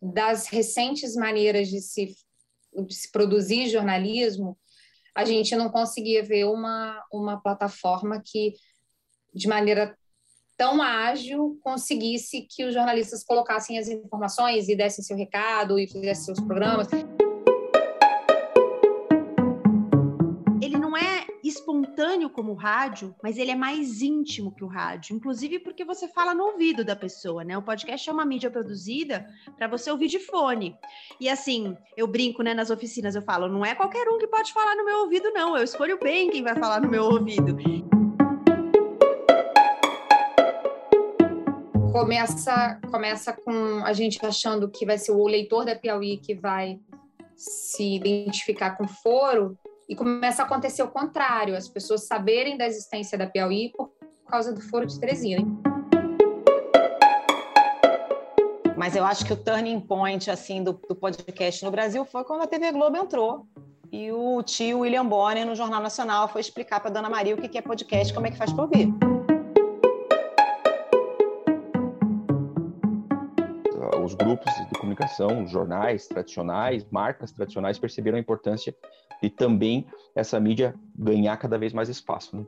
das recentes maneiras de se, de se produzir jornalismo, a gente não conseguia ver uma, uma plataforma que, de maneira tão ágil, conseguisse que os jornalistas colocassem as informações e dessem seu recado e fizessem seus programas. Espontâneo como o rádio, mas ele é mais íntimo que o rádio, inclusive porque você fala no ouvido da pessoa, né? O podcast é uma mídia produzida para você ouvir de fone. E assim, eu brinco, né, nas oficinas, eu falo, não é qualquer um que pode falar no meu ouvido, não. Eu escolho bem quem vai falar no meu ouvido. Começa, começa com a gente achando que vai ser o leitor da Piauí que vai se identificar com foro, e começa a acontecer o contrário, as pessoas saberem da existência da Piauí por causa do Foro de Teresina. Mas eu acho que o turning point assim do, do podcast no Brasil foi quando a TV Globo entrou e o tio William Bonner no Jornal Nacional foi explicar para Dona Maria o que é podcast, como é que faz para ouvir. Os grupos de comunicação, os jornais tradicionais, marcas tradicionais perceberam a importância e também essa mídia ganhar cada vez mais espaço. Né?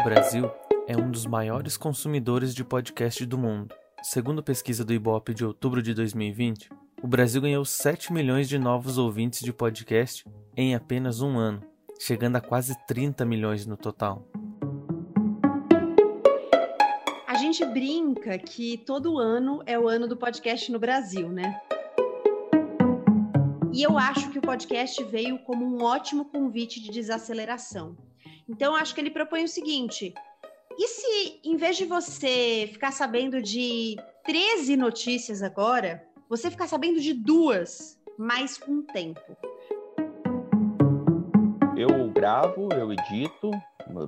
O Brasil é um dos maiores consumidores de podcast do mundo. Segundo pesquisa do Ibope de outubro de 2020, o Brasil ganhou 7 milhões de novos ouvintes de podcast em apenas um ano, chegando a quase 30 milhões no total. gente brinca que todo ano é o ano do podcast no Brasil, né? E eu acho que o podcast veio como um ótimo convite de desaceleração. Então, acho que ele propõe o seguinte: e se, em vez de você ficar sabendo de 13 notícias agora, você ficar sabendo de duas, mas com tempo? Eu gravo, eu edito,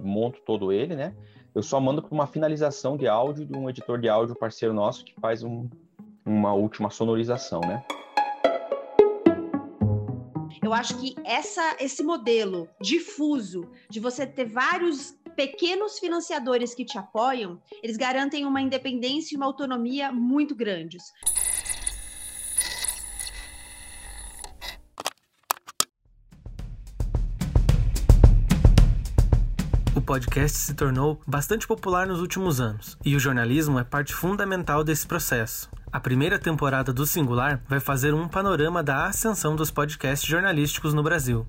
monto todo ele, né? eu só mando para uma finalização de áudio de um editor de áudio parceiro nosso que faz um, uma última sonorização, né? Eu acho que essa, esse modelo difuso de você ter vários pequenos financiadores que te apoiam, eles garantem uma independência e uma autonomia muito grandes. Podcast se tornou bastante popular nos últimos anos, e o jornalismo é parte fundamental desse processo. A primeira temporada do Singular vai fazer um panorama da ascensão dos podcasts jornalísticos no Brasil.